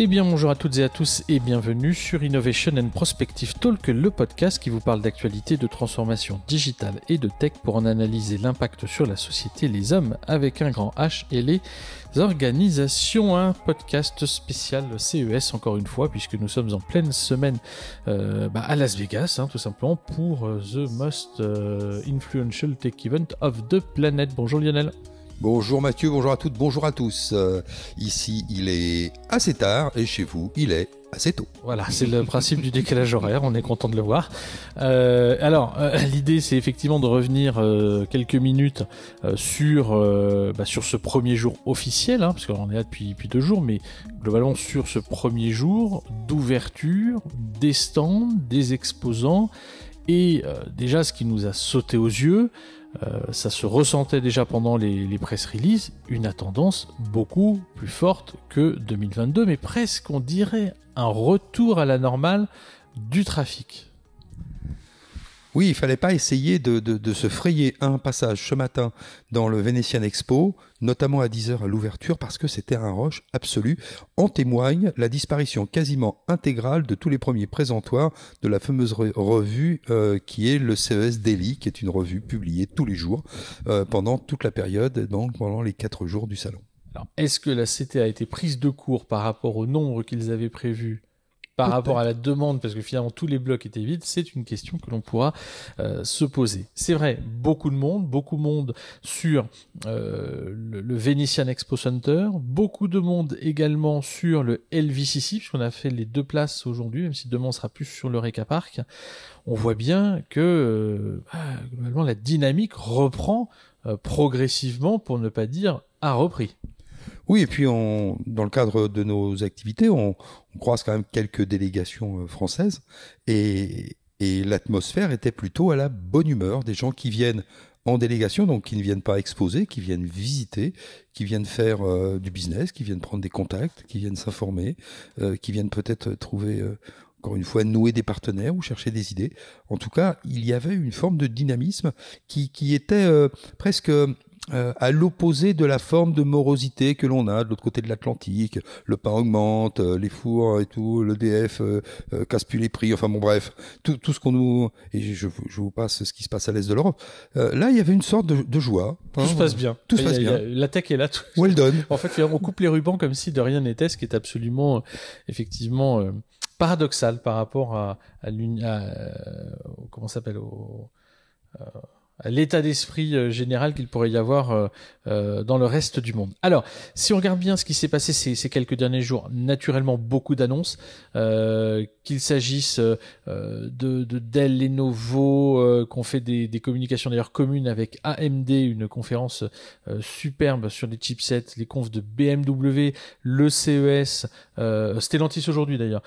Eh bien, bonjour à toutes et à tous et bienvenue sur Innovation and Prospective Talk, le podcast qui vous parle d'actualité, de transformation digitale et de tech pour en analyser l'impact sur la société, les hommes avec un grand H et les organisations. Un podcast spécial CES, encore une fois, puisque nous sommes en pleine semaine euh, bah, à Las Vegas, hein, tout simplement, pour euh, The Most euh, Influential Tech Event of the Planet. Bonjour Lionel. Bonjour Mathieu, bonjour à toutes, bonjour à tous. Euh, ici, il est assez tard et chez vous, il est assez tôt. Voilà, c'est le principe du décalage horaire, on est content de le voir. Euh, alors, euh, l'idée, c'est effectivement de revenir quelques minutes sur, bah, sur ce premier jour officiel, hein, parce qu'on est là depuis, depuis deux jours, mais globalement sur ce premier jour d'ouverture des stands, des exposants, et déjà ce qui nous a sauté aux yeux, euh, ça se ressentait déjà pendant les, les press releases, une tendance beaucoup plus forte que 2022, mais presque on dirait un retour à la normale du trafic. Oui, il fallait pas essayer de, se frayer un passage ce matin dans le Venetian Expo, notamment à 10h à l'ouverture, parce que c'était un rush absolu. En témoigne la disparition quasiment intégrale de tous les premiers présentoirs de la fameuse revue euh, qui est le CES Daily, qui est une revue publiée tous les jours euh, pendant toute la période, donc pendant les quatre jours du salon. est-ce que la CT a été prise de court par rapport au nombre qu'ils avaient prévu par rapport à la demande, parce que finalement tous les blocs étaient vides, c'est une question que l'on pourra euh, se poser. C'est vrai, beaucoup de monde, beaucoup de monde sur euh, le, le, Venetian Expo Center, beaucoup de monde également sur le LVCC, puisqu'on a fait les deux places aujourd'hui, même si demain on sera plus sur le Reca Park. On voit bien que euh, bah, globalement la dynamique reprend progressivement, pour ne pas dire a repris. Oui, et puis on, dans le cadre de nos activités, on, on croise quand même quelques délégations euh, françaises et, et l'atmosphère était plutôt à la bonne humeur, des gens qui viennent en délégation, donc qui ne viennent pas exposer, qui viennent visiter, qui viennent faire euh, du business, qui viennent prendre des contacts, qui viennent s'informer, euh, qui viennent peut-être trouver, encore une fois, nouer des partenaires ou chercher des idées. En tout cas, il y avait une forme de dynamisme qui, qui était presque euh, à l'opposé de la forme de morosité que l'on a de l'autre côté de l'Atlantique. Le pain augmente, euh, les fours et tout, l'EDF euh, euh, casse plus les prix. Enfin bon, bref, tout, tout ce qu'on nous et je, je, vous passe ce qui se passe à l'est de l'Europe. là, il y avait une sorte de, de joie. Hein, tout se passe bien. Tout se passe bien. la tech est là. Tout... Well done. En fait, on coupe les rubans comme si de rien n'était, ce qui est absolument, effectivement, paradoxal par rapport à, à, à comment s'appelle au l'état d'esprit euh, général qu'il pourrait y avoir euh, euh, dans le reste du monde. Alors, si on regarde bien ce qui s'est passé ces, quelques derniers jours, naturellement beaucoup d'annonces, qu'il s'agisse de, de, Dell, Lenovo, qu'on fait des, communications d'ailleurs communes avec AMD, une conférence superbe sur les chipsets, les confs de BMW, le CES, Stellantis aujourd'hui d'ailleurs,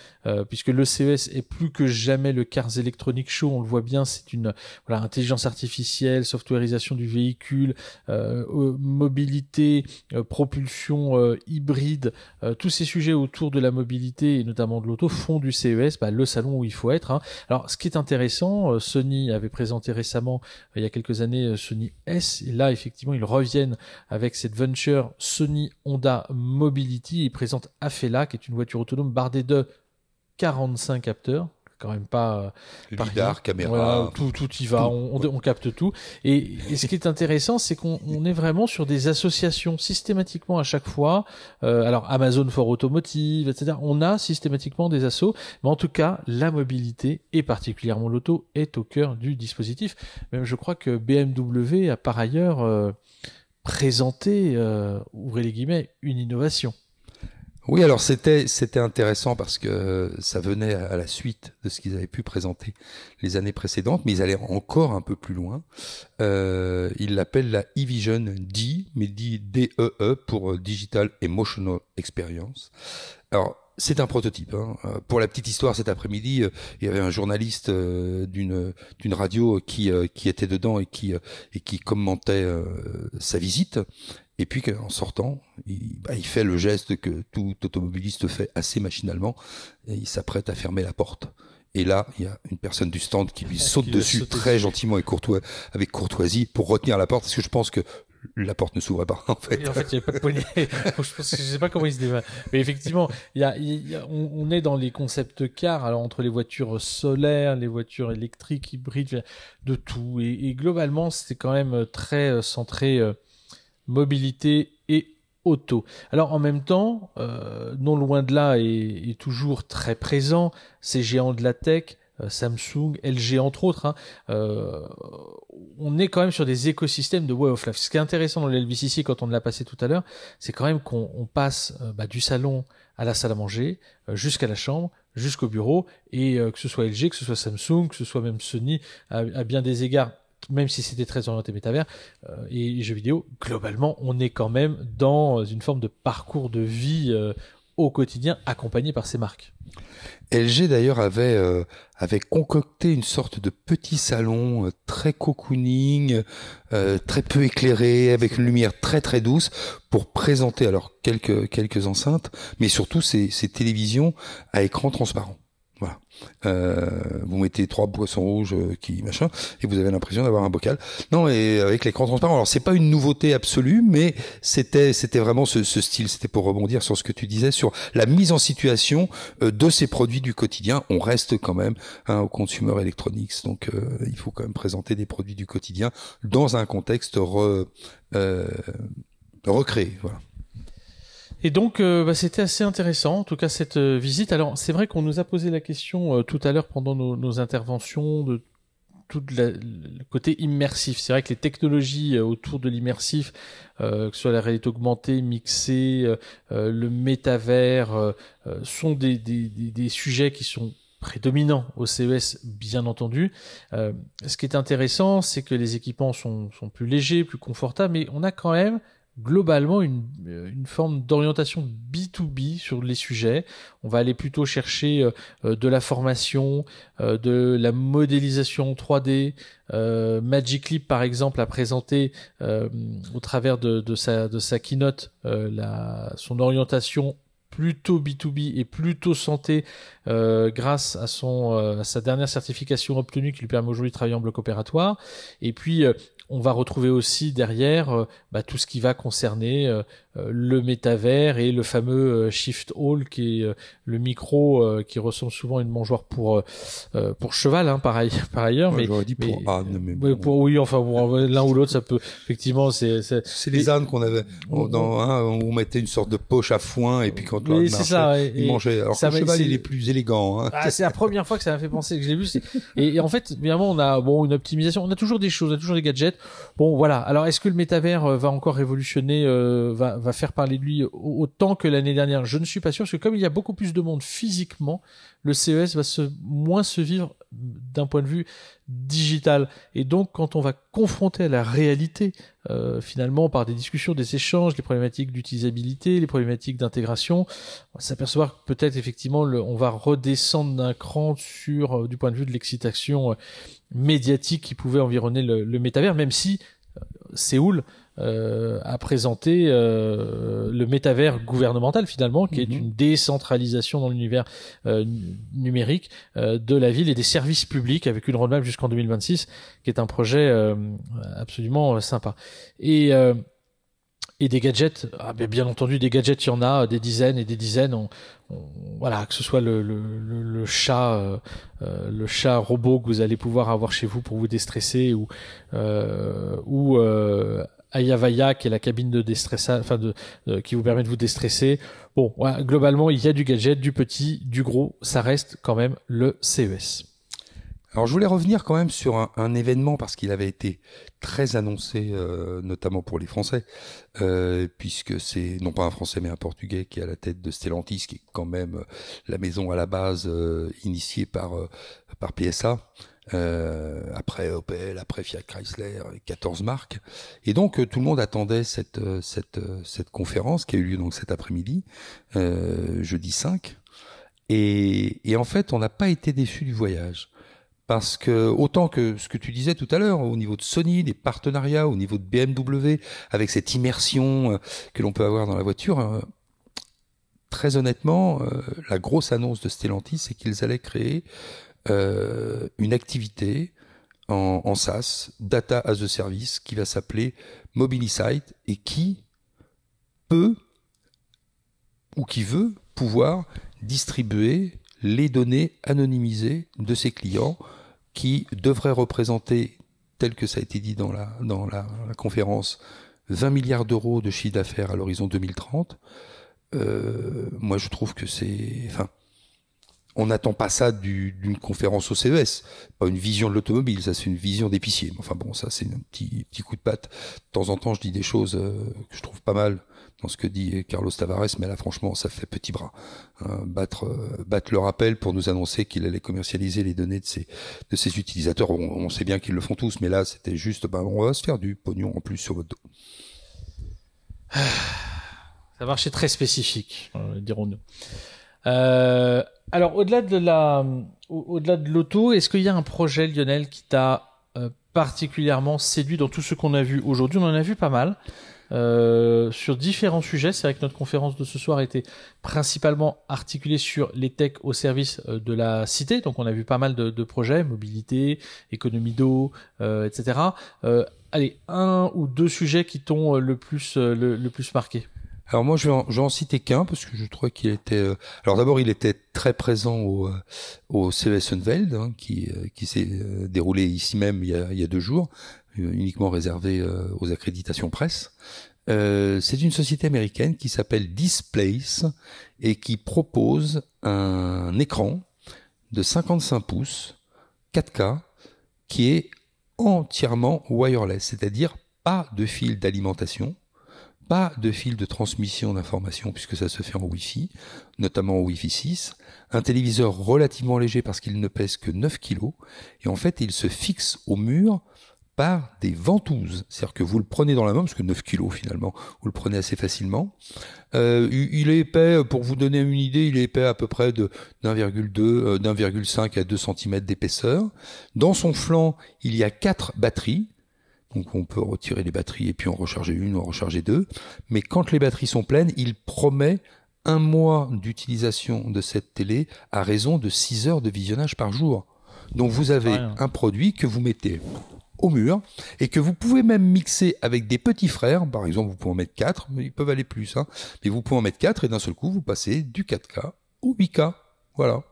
puisque le CES est plus que jamais le Cars Electronic Show, on le voit bien, c'est une intelligence artificielle softwareisation du véhicule, euh, euh, mobilité, euh, propulsion hybride, tous ces sujets autour de la mobilité et notamment de l'auto font du CES bah, le salon où il faut être. Hein. Alors ce qui est intéressant, Sony avait présenté récemment, il y a quelques années, Sony S, et là effectivement ils reviennent avec cette venture Sony Honda Mobility, ils présentent Afela qui est une voiture autonome bardée de 45 capteurs, quand même pas euh, lidar, caméra, tout, tout y va, on, on, capte tout. Et, ce qui est intéressant, c'est qu'on est vraiment sur des associations systématiquement à chaque fois. Euh, alors Amazon for Automotive, etc. On a systématiquement des assos, mais en tout cas, la mobilité et particulièrement l'auto est au cœur du dispositif. Même je crois que BMW a par ailleurs euh, présenté, euh, ouvrez les guillemets, une innovation. Oui, alors c'était c'était intéressant parce que ça venait à la suite de ce qu'ils avaient pu présenter les années précédentes, mais ils allaient encore un peu plus loin. Euh, ils l'appellent la e-vision D, mais D D E E pour Digital Emotional Experience. Alors c'est un prototype. Hein. Euh, pour la petite histoire, cet après-midi, euh, il y avait un journaliste euh, d'une d'une radio qui qui était dedans et qui et qui commentait sa visite. Et puis en sortant, il, bah, il, fait le geste que tout automobiliste fait assez machinalement, et il s'apprête à fermer la porte. Et là, il y a une personne du stand qui lui saute dessus très gentiment et courtois, avec courtoisie pour retenir la porte, parce que je pense que la porte ne s'ouvrait pas en fait. en fait, il n'y avait pas de poignée. je pense que je sais pas comment il se débat. Mais effectivement, il y a, on, est dans les concepts cars, alors entre les voitures solaires, les voitures électriques, hybrides, de tout. Et, globalement, c'est quand même très euh, centré euh, mobilité et auto. Alors en même temps, euh, non loin de là est toujours très présent, ces géants de la tech euh, Samsung, LG entre autres, hein, euh, on est quand même sur des écosystèmes de way of life. Ce qui est intéressant dans l'LVCC quand on l'a passé tout à l'heure, c'est quand même qu'on passe bah, du salon à la salle à manger, jusqu'à la chambre, jusqu'au bureau, et que ce soit LG, que ce soit Samsung, que ce soit même Sony, à, bien des égards, même si c'était très orienté métavers et jeux vidéo, globalement, on est quand même dans une forme de parcours de vie au quotidien accompagné par ces marques. LG d'ailleurs avait euh, avait concocté une sorte de petit salon euh, très cocooning, euh, très peu éclairé, avec une lumière très très douce pour présenter alors quelques quelques enceintes, mais surtout ces, ces télévisions à écran transparent. Voilà. Euh, vous mettez trois boissons rouges euh, qui machin et vous avez l'impression d'avoir un bocal. Non, et avec l'écran transparent. Alors c'est pas une nouveauté absolue, mais c'était c'était vraiment ce, style. C'était pour rebondir sur ce que tu disais sur la mise en situation euh, de ces produits du quotidien. On reste quand même hein, au consumer electronics, donc euh, il faut quand même présenter des produits du quotidien dans un contexte re, recréé. Voilà. Et donc, euh, bah, c'était assez intéressant, en tout cas, cette euh, visite. Alors, c'est vrai qu'on nous a posé la question euh, tout à l'heure pendant nos, interventions de tout le côté immersif. C'est vrai que les technologies autour de l'immersif, que ce soit la réalité augmentée, mixée, le métavers, sont des, sujets qui sont prédominants au CES, bien entendu. ce qui est intéressant, c'est que les équipements sont plus légers, plus confortables, mais on a quand même globalement une, euh, une forme d'orientation B2B sur les sujets. On va aller plutôt chercher euh, euh, de la formation, de la modélisation 3D. Magic Leap, par exemple, a présenté au travers de, de sa keynote la, son orientation plutôt B2B et plutôt santé grâce à son à sa dernière certification obtenue qui lui permet aujourd'hui de travailler en bloc opératoire et puis on va retrouver aussi derrière euh, bah, tout ce qui va concerner euh, euh, le métavers et le fameux Shift Hall qui est le micro qui ressemble souvent à une mangeoire pour pour cheval hein, pareil par ailleurs mais dit pour âne mais pour, oui enfin l'un ou l'autre ça peut effectivement c'est c'est les ânes qu'on avait dans un on mettait une sorte de poche à foin et puis quand on marchait ça, il mangeait alors que le cheval il est plus élégant hein. ah, c'est la première fois que ça m'a fait penser que je l'ai vu et, et, en fait évidemment on a bon une optimisation on a toujours des choses on a toujours des gadgets Bon, voilà. Alors, est-ce que le métavers euh, va encore révolutionner, euh, va, faire parler de lui autant que l'année dernière? Je ne suis pas sûr, parce que comme il y a beaucoup plus de monde physiquement, le CES va se, moins se vivre d'un point de vue digital. Et donc, quand on va confronter à la réalité, euh, finalement, par des discussions, des échanges, les problématiques d'utilisabilité, les problématiques d'intégration, on va s'apercevoir que peut-être effectivement, on va redescendre d'un cran sur, du point de vue de l'excitation médiatique qui pouvait environner le, le métavers, même si euh, Séoul euh, a présenté euh, le métavers gouvernemental finalement, qui est mhm. une décentralisation dans l'univers euh, numérique euh, de la ville et des services publics avec une roadmap jusqu'en 2026, qui est un projet euh, absolument sympa. Et et des gadgets, ah, ben, bien entendu, des gadgets, il y en a des dizaines et des dizaines. On, voilà, que ce soit le, le, le, chat, euh, euh, le chat robot que vous allez pouvoir avoir chez vous pour vous déstresser, ou euh, ou euh, Ayavaya qui est la cabine de déstressage, enfin de, qui vous permet de vous déstresser. Bon, globalement, il y a du gadget, du petit, du gros. Ça reste quand même le CES. Alors je voulais revenir quand même sur un, événement parce qu'il avait été très annoncé, euh, notamment pour les Français, euh, puisque c'est non pas un Français mais un Portugais qui est à la tête de Stellantis, qui est quand même euh, la maison à la base euh, initiée par par PSA. Après Opel, après Fiat Chrysler, 14 marques. Et donc tout le monde attendait cette cette cette conférence qui a eu lieu donc cet après-midi, jeudi 5. Et, et en fait, on n'a pas été déçu du voyage parce que autant que ce que tu disais tout à l'heure au niveau de Sony, des partenariats, au niveau de BMW, avec cette immersion euh, que l'on peut avoir dans la voiture, euh, très honnêtement, euh, la grosse annonce de Stellantis, c'est qu'ils allaient créer une activité en, en SaaS, Data as a Service, qui va s'appeler Mobilisite et qui peut ou qui veut pouvoir distribuer les données anonymisées de ses clients qui devraient représenter, tel que ça a été dit dans la, dans la, conférence, 20 milliards d'euros de chiffre d'affaires à l'horizon 2030. Euh, moi, je trouve que c'est, enfin, on n'attend pas ça d'une conférence au CES, pas une vision de l'automobile, ça c'est une vision d'épicier. Enfin bon, ça c'est un petit, coup de patte. De temps en temps, je dis des choses euh, que je trouve pas mal dans ce que dit Carlos Tavares, mais là franchement, ça fait petit bras. Hein, battre, euh, battre le rappel pour nous annoncer qu'il allait commercialiser les données de ses, utilisateurs. On, sait bien qu'ils le font tous, mais là c'était juste, ben, on va se faire du pognon en plus sur votre dos. Ça marché très spécifique, euh, dirons-nous. Euh, alors, au-delà de la, au-delà de l'auto, est-ce qu'il y a un projet, Lionel, qui t'a euh, particulièrement séduit dans tout ce qu'on a vu aujourd'hui? On en a vu pas mal. Euh, sur différents sujets. C'est vrai que notre conférence de ce soir était principalement articulée sur les techs au service de la cité. Donc on a vu pas mal de, de projets, mobilité, économie d'eau, etc. Allez, un ou deux sujets qui t'ont le plus le plus marqué. Alors moi, je vais en, je vais en citer qu'un parce que je trouvais qu'il était. Euh, alors d'abord, il était très présent au, euh, au CES Unveiled, hein, qui, euh, qui s'est déroulé ici même il y a, il y a deux jours, uniquement réservé aux accréditations presse. c'est une société américaine qui s'appelle Displace et qui propose un écran de 55 pouces 4K qui est entièrement wireless, c'est-à-dire pas de fil d'alimentation, pas de fil de transmission d'informations puisque ça se fait en Wi-Fi, notamment en Wi-Fi 6, un téléviseur relativement léger parce qu'il ne pèse que 9 kg, et en fait il se fixe au mur par des ventouses. C'est-à-dire que vous le prenez dans la main, parce que 9 kg finalement, vous le prenez assez facilement. Euh, il est épais, pour vous donner une idée, il est épais à peu près de d'1,2, euh, d'1,5 à 2 cm d'épaisseur. Dans son flanc, il y a quatre batteries, donc on peut retirer les batteries et puis en recharger une ou en recharger deux. Mais quand les batteries sont pleines, il promet un mois d'utilisation de cette télé à raison de 6 heures de visionnage par jour. Donc vous avez un produit que vous mettez au mur et que vous pouvez même mixer avec des petits frères. Par exemple, vous pouvez en mettre 4, mais ils peuvent aller plus. Hein. Mais vous pouvez en mettre 4 et d'un seul coup, vous passez du 4K au 8K. Voilà.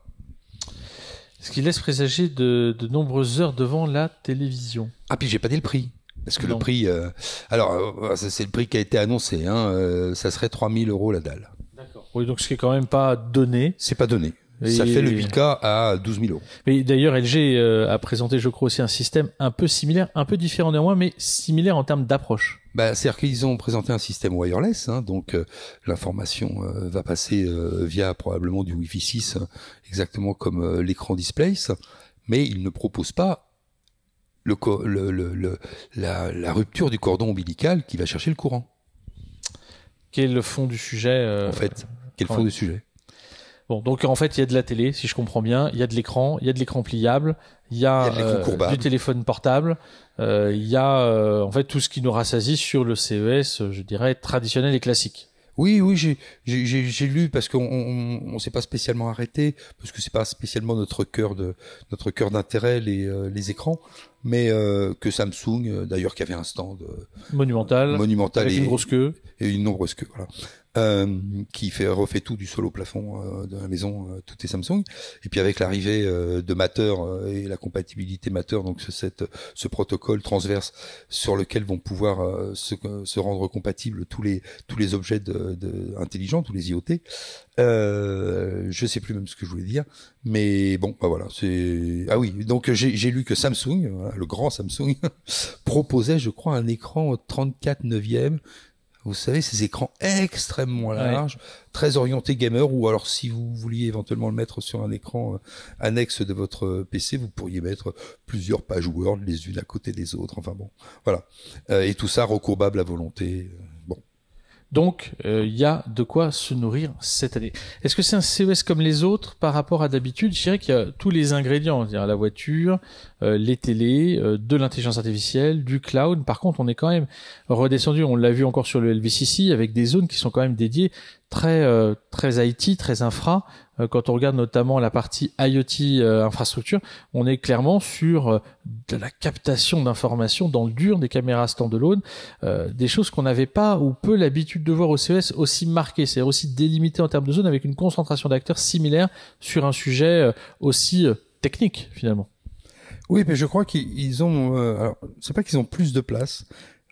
Ce qui laisse présager de, de nombreuses heures devant la télévision. Ah, puis j'ai pas dit le prix. Parce que le prix, euh, alors euh, c'est le prix qui a été annoncé, hein, euh, ça serait 3000 euros la dalle. D'accord. Oui, donc ce qui est quand même pas donné. C'est pas donné. Ça fait le 8K à 12 000 euros. Mais d'ailleurs, LG a présenté, je crois, aussi un système un peu similaire, un peu différent néanmoins, mais similaire en termes d'approche. Bah, C'est-à-dire qu'ils ont présenté un système wireless, hein, donc l'information va passer via probablement du Wi-Fi 6, exactement comme l'écran display, mais ils ne proposent pas le, le, le, la, la, rupture du cordon ombilical qui va chercher le courant. Quel est le fond du sujet euh, En fait, quel fond du sujet Bon, donc en fait, il y a de la télé, si je comprends bien, il y a de l'écran, il y a de l'écran pliable, il y a, euh, du téléphone portable, euh, il y a en fait tout ce qui nous rassasie sur le CES, je dirais traditionnel et classique. Oui, oui, j'ai lu parce qu'on on, on, s'est pas spécialement arrêté parce que c'est pas spécialement notre cœur de notre cœur d'intérêt les, euh, les écrans, mais euh, que Samsung euh, d'ailleurs qui avait un stand monumental, monumental avec et, une grosse queue. et une nombreuse queue, voilà euh, qui fait refait tout du sol au plafond euh, de la maison, euh, tout est Samsung. Et puis avec l'arrivée euh, de Matter et la compatibilité Matter, donc cette, ce protocole transverse sur lequel vont pouvoir se, se, rendre compatibles tous les tous les objets de, de intelligents, tous les IoT. Euh, je sais plus même ce que je voulais dire, mais bon, bah voilà, c'est ah oui, donc j'ai lu que Samsung, le grand Samsung, proposait, je crois, un écran 34 neuvième vous savez, ces écrans extrêmement larges, très orientés gamer, ou alors si vous vouliez éventuellement le mettre sur un écran euh, annexe de votre euh, PC, vous pourriez mettre plusieurs pages Word les unes à côté des autres. Enfin bon, voilà. Euh, et tout ça recourbable à volonté. Donc, il euh, y a de quoi se nourrir cette année. Est-ce que c'est un CES comme les autres par rapport à d'habitude? Je dirais qu'il y a tous les ingrédients, c'est-à-dire la voiture, euh, les télés, euh, de l'intelligence artificielle, du cloud. Par contre, on est quand même redescendu, on l'a vu encore sur le LVCC, avec des zones qui sont quand même dédiées très euh, très IT, très infra. Euh, quand on regarde notamment la partie IoT euh, infrastructure, on est clairement sur de la captation d'informations dans le dur des caméras standalone, des choses qu'on n'avait pas ou peu l'habitude de voir au CES aussi marquées, c'est-à-dire aussi délimitées en termes de zone avec une concentration d'acteurs similaire sur un sujet aussi technique finalement. Oui, mais je crois qu'ils ont. alors, c'est pas qu'ils ont plus de place.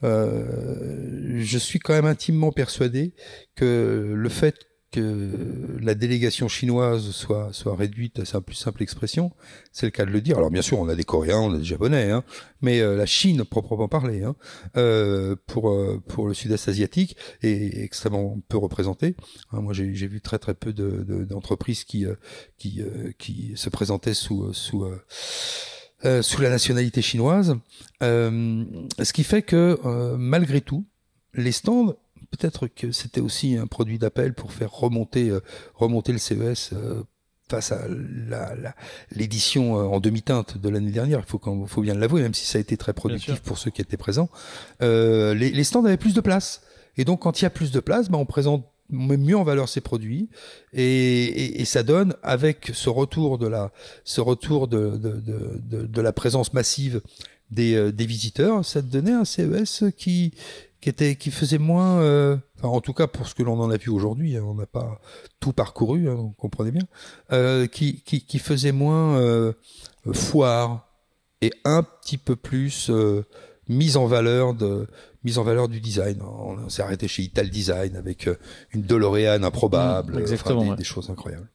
Euh, je suis quand même intimement persuadé que le fait que la délégation chinoise soit soit réduite à sa plus simple expression, c'est le cas de le dire. Alors bien sûr, on a des Coréens, on a des Japonais, hein, mais euh, la Chine proprement parlée, hein, euh, pour euh, pour le Sud-Est asiatique, est extrêmement peu représentée. Hein, moi, j'ai vu très très peu d'entreprises de, qui qui qui se présentaient sous sous euh, sous la nationalité chinoise, euh, ce qui fait que euh, malgré tout, les stands, peut-être que c'était aussi un produit d'appel pour faire remonter remonter le CES face à l'édition en demi-teinte de l'année dernière, il faut, faut bien l'avouer, même si ça a été très productif pour ceux qui étaient présents, les, les, stands avaient plus de place. Et donc, quand il y a plus de place, ben, on présente met mieux en valeur ses produits et, ça donne avec ce retour de la ce retour de, de, de, la présence massive des, euh, des visiteurs, ça donnait un CES qui qui était qui faisait moins euh, en tout cas pour ce que l'on en a vu aujourd'hui hein, on n'a pas tout parcouru hein, vous comprenez bien euh, qui, qui, faisait moins foire et un petit peu plus mise en valeur de mise en valeur du design. On, s'est arrêté chez Ital Design avec euh, une DeLorean improbable, mmh, exactement, des, choses incroyables.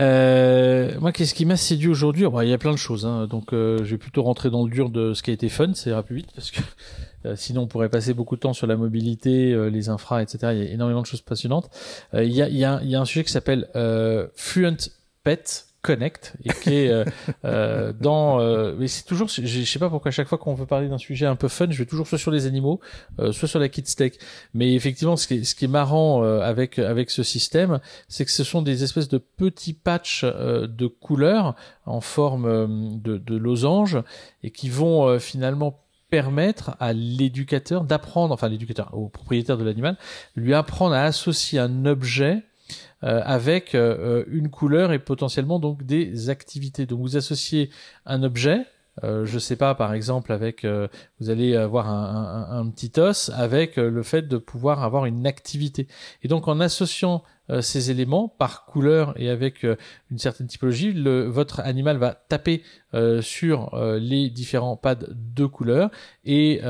Euh, moi, qu'est-ce qui m'a séduit aujourd'hui? Il y a plein de choses, hein. donc euh, je vais plutôt rentrer dans le dur de ce qui a été fun, c'est ira plus vite parce que euh, sinon on pourrait passer beaucoup de temps sur la mobilité, les infras, etc. Il y a énormément de choses passionnantes. Il y a, y, a, y, a, un sujet qui s'appelle Fluent Pet, Connect et qui est euh, euh, dans euh, mais c'est toujours je sais pas pourquoi à chaque fois qu'on veut parler d'un sujet un peu fun je vais toujours soit sur les animaux soit sur la kids tech. Mais effectivement ce qui est, ce qui est marrant avec avec ce système c'est que ce sont des espèces de petits patchs de couleurs en forme de, de losange et qui vont finalement permettre à l'éducateur d'apprendre, enfin l'éducateur, au propriétaire de l'animal, lui apprendre à associer un objet euh, avec euh, une couleur et potentiellement donc des activités. Donc vous associez un objet, euh, je sais pas, par exemple, avec vous allez avoir un, petit os avec le fait de pouvoir avoir une activité. Et donc en associant euh, ces éléments par couleur et avec euh, une certaine typologie, le, votre animal va taper euh, sur les différents pads de couleur et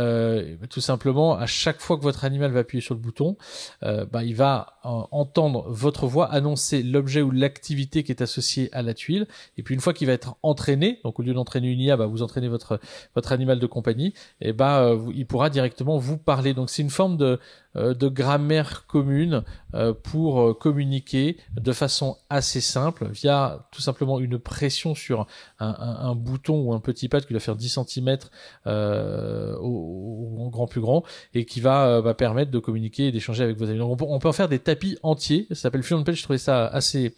tout simplement à chaque fois que votre animal va appuyer sur le bouton, bah, il va entendre votre voix annoncer l'objet ou l'activité qui est associée à la tuile et puis une fois qu'il va être entraîné, donc au lieu d'entraîner une IA, bah, vous entraînez votre votre animal de compagnie et bah il pourra directement vous parler. Donc c'est une forme de euh, de grammaire commune euh, pour euh, communiquer de façon assez simple via tout simplement une pression sur un, bouton ou un petit pad qui va faire 10 cm au, grand plus grand et qui va, permettre de communiquer et d'échanger avec vos amis. Donc on peut, en faire des tapis entiers, ça s'appelle Fluent Page, je trouvais ça assez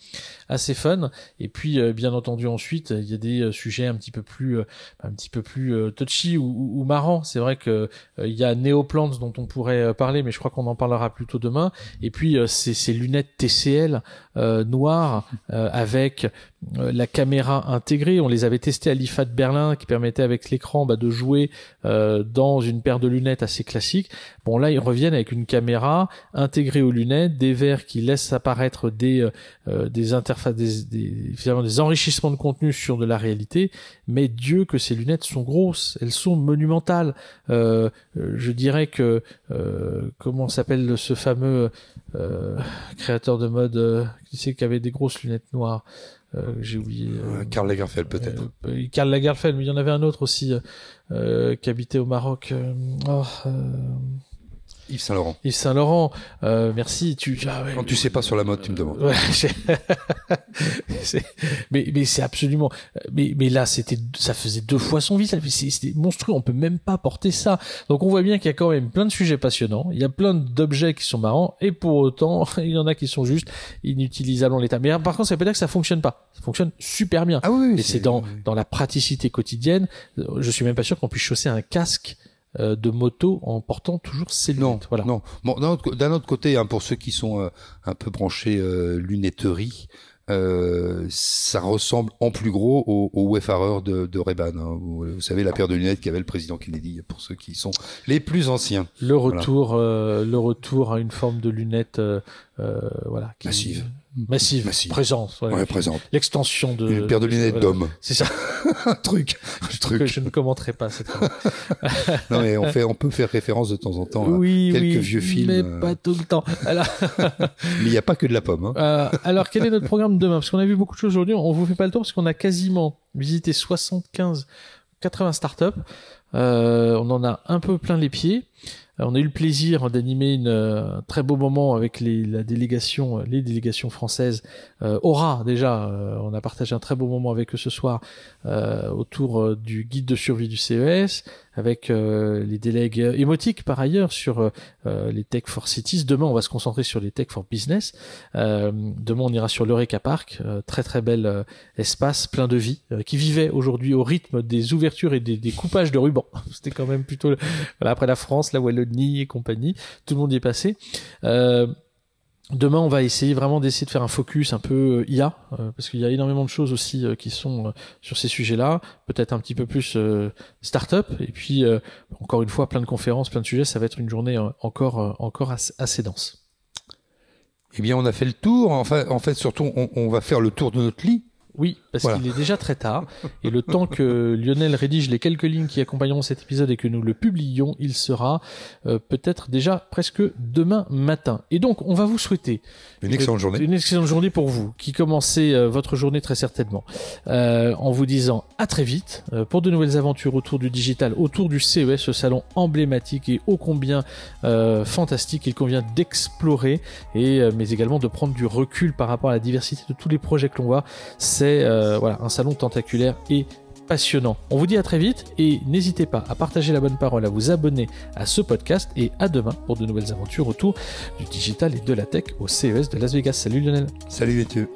assez fun et puis bien entendu ensuite il y a des sujets un petit peu plus un petit peu plus touchy ou, ou, marrants. C'est vrai que il y a Neoplants dont on pourrait parler mais je crois qu'on en parlera plutôt demain. Et puis euh, ces, lunettes TCL euh, noires euh, avec la caméra intégrée. On les avait testées à l'IFA de Berlin qui permettait avec l'écran bah, de jouer dans une paire de lunettes assez classique. Bon là ils reviennent avec une caméra intégrée aux lunettes, des verres qui laissent apparaître des des interfaces, des, des, finalement des enrichissements de contenu sur de la réalité. Mais Dieu que ces lunettes sont grosses, elles sont monumentales. je dirais que comment s'appelle ce fameux euh, créateur de mode euh, qui sait qui avait des grosses lunettes noires euh, j'ai oublié Karl Lagerfeld peut-être. Karl Lagerfeld mais il y en avait un autre aussi qui habitait au Maroc oh, Yves Saint Laurent. Yves Saint Laurent, euh, merci. Tu, ah Quand tu sais pas sur la mode, tu me demandes. Ouais, mais mais c'est absolument. Mais mais là, c'était, ça faisait deux fois son vis. C'était monstrueux. On peut même pas porter ça. Donc on voit bien qu'il y a quand même plein de sujets passionnants. Il y a plein d'objets qui sont marrants et pour autant, il y en a qui sont juste inutilisables en l'état. Mais par contre, ça veut pas dire que ça fonctionne pas. Ça fonctionne super bien. Ah oui. et c'est dans dans la praticité quotidienne. Je suis même pas sûr qu'on puisse chausser un casque de moto en portant toujours ses Non, lunettes. Voilà. non. Bon, d'un autre, côté, hein, pour ceux qui sont euh, un peu branchés euh, lunetterie, euh, ça ressemble en plus gros au, au Wayfarer de, de Ray-Ban. hein. Vous, vous savez, la paire de lunettes qu'avait le président Kennedy, pour ceux qui sont les plus anciens. Le retour, euh, le retour à une forme de lunettes, euh, euh, voilà, qui- Massive. Massive, Massive. présence. Ouais, présente. l'extension de Une paire de lunettes voilà. d'homme. C'est ça un truc. Un que truc. je ne commenterai pas cette fois. Non, mais on, fait, on peut faire référence de temps en temps à oui, quelques oui, vieux films. mais euh, pas tout le temps. Alors, Mais il n'y a pas que de la pomme. Hein. euh, alors, quel est notre programme demain? Parce qu'on a vu beaucoup de choses aujourd'hui. On vous fait pas le tour parce qu'on a quasiment visité 75, 80 startups. Euh, on en a un peu plein les pieds. Euh, On a eu le plaisir d'animer une, euh, un très beau moment avec les, la délégation, euh, les délégations françaises. Euh, Aura, déjà, euh, on a partagé un très beau moment avec eux ce soir euh, autour du guide de survie du CES, avec les délègues émotiques par ailleurs sur les Tech for Cities. Demain, on va se concentrer sur les Tech for Business. Demain, on ira sur l'Eureka Park, très très bel espace plein de vie, qui vivait aujourd'hui au rythme des ouvertures et des, des coupages de ruban. C'était quand même plutôt voilà, après la France, la Wallonie et compagnie, tout le monde y est passé. Euh, Demain, on va essayer vraiment d'essayer de faire un focus un peu euh, IA, euh, parce qu'il y a énormément de choses aussi euh, qui sont euh, sur ces sujets-là, peut-être un petit peu plus start-up, et puis encore une fois, plein de conférences, plein de sujets, ça va être une journée encore, encore assez, assez dense. Eh bien, on a fait le tour. Enfin, en fait, surtout, on, on va faire le tour de notre lit. Oui, parce Voilà. qu'il est déjà très tard, et le temps que Lionel rédige les quelques lignes qui accompagneront cet épisode et que nous le publions, il sera euh, peut-être déjà presque demain matin. Et donc, on va vous souhaiter Une excellente journée. Une excellente journée pour vous, qui commencez euh, votre journée très certainement, euh, en vous disant à très vite euh, pour de nouvelles aventures autour du digital, autour du CES, ce salon emblématique et ô combien euh, fantastique qu'il convient d'explorer, et euh, mais également de prendre du recul par rapport à la diversité de tous les projets que l'on voit. C'est euh, voilà un salon tentaculaire et passionnant. On vous dit à très vite et n'hésitez pas à partager la bonne parole, à vous abonner à ce podcast et à demain pour de nouvelles aventures autour du digital et de la tech au CES de Las Vegas. Salut Lionel. Salut, Mathieu.